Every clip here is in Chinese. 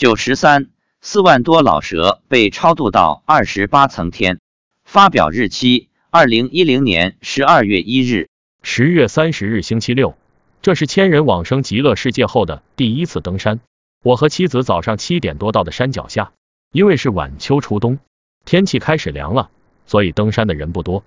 九十三，四万多老蛇被超度到二十八层天。发表日期：二零一零年十二月一日。十月三十日星期六，这是千人往生极乐世界后的第一次登山。我和妻子早上七点多到的山脚下，因为是晚秋初冬，天气开始凉了，所以登山的人不多。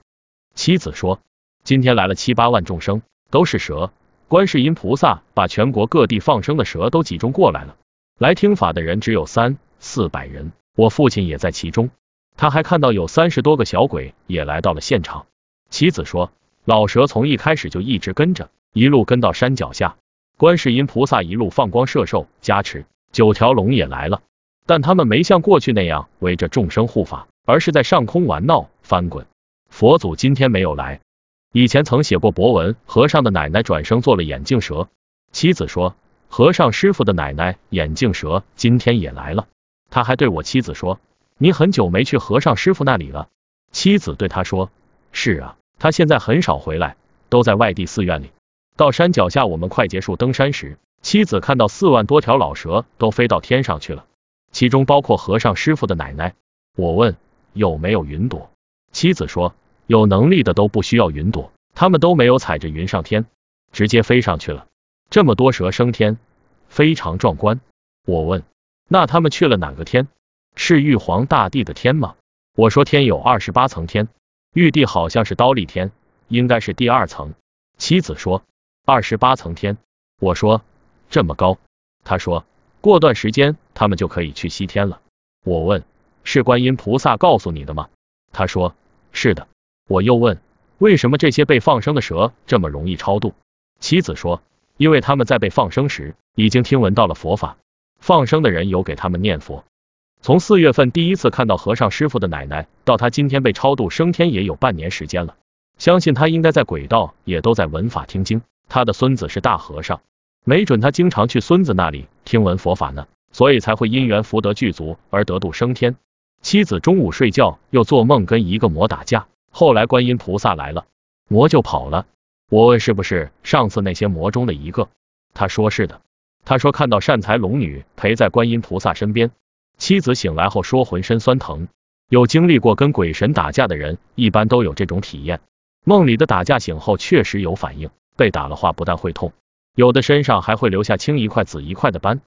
妻子说，今天来了七八万众生，都是蛇。观世音菩萨把全国各地放生的蛇都集中过来了。来听法的人只有三四百人，我父亲也在其中。他还看到有三十多个小鬼也来到了现场。妻子说。老蛇从一开始就一直跟着，一路跟到山脚下。观世音菩萨一路放光摄受加持，九条龙也来了，但他们没像过去那样围着众生护法，而是在上空玩闹翻滚。佛祖今天没有来。以前曾写过博文，和尚的奶奶转生做了眼镜蛇。妻子说，和尚师傅的奶奶眼镜蛇今天也来了。他还对我妻子说，你很久没去和尚师傅那里了。妻子对他说，是啊。他现在很少回来，都在外地寺院里。到山脚下，我们快结束登山时，妻子看到四万多条老蛇都飞到天上去了，其中包括和尚师傅的奶奶。我问有没有云朵，妻子说有能力的都不需要云朵，他们都没有踩着云上天，直接飞上去了。这么多蛇升天，非常壮观。我问那他们去了哪个天？是玉皇大帝的天吗？我说天有二十八层天。玉帝好像是刀立天，应该是第二层。妻子说二十八层天，我说这么高。他说过段时间他们就可以去西天了。我问是观音菩萨告诉你的吗？他说是的。我又问为什么这些被放生的蛇这么容易超度？妻子说因为他们在被放生时已经听闻到了佛法，放生的人有给他们念佛。从四月份第一次看到和尚师傅的奶奶，到他今天被超度升天，也有半年时间了。相信他应该在轨道，也都在闻法听经。他的孙子是大和尚，没准他经常去孙子那里听闻佛法呢，所以才会因缘福德具足而得度升天。妻子中午睡觉又做梦跟一个魔打架，后来观音菩萨来了，魔就跑了。我问是不是上次那些魔中的一个，他说是的。他说看到善财龙女陪在观音菩萨身边。妻子醒来后说浑身酸疼，有经历过跟鬼神打架的人一般都有这种体验。梦里的打架醒后确实有反应，被打了话不但会痛，有的身上还会留下青一块紫一块的斑。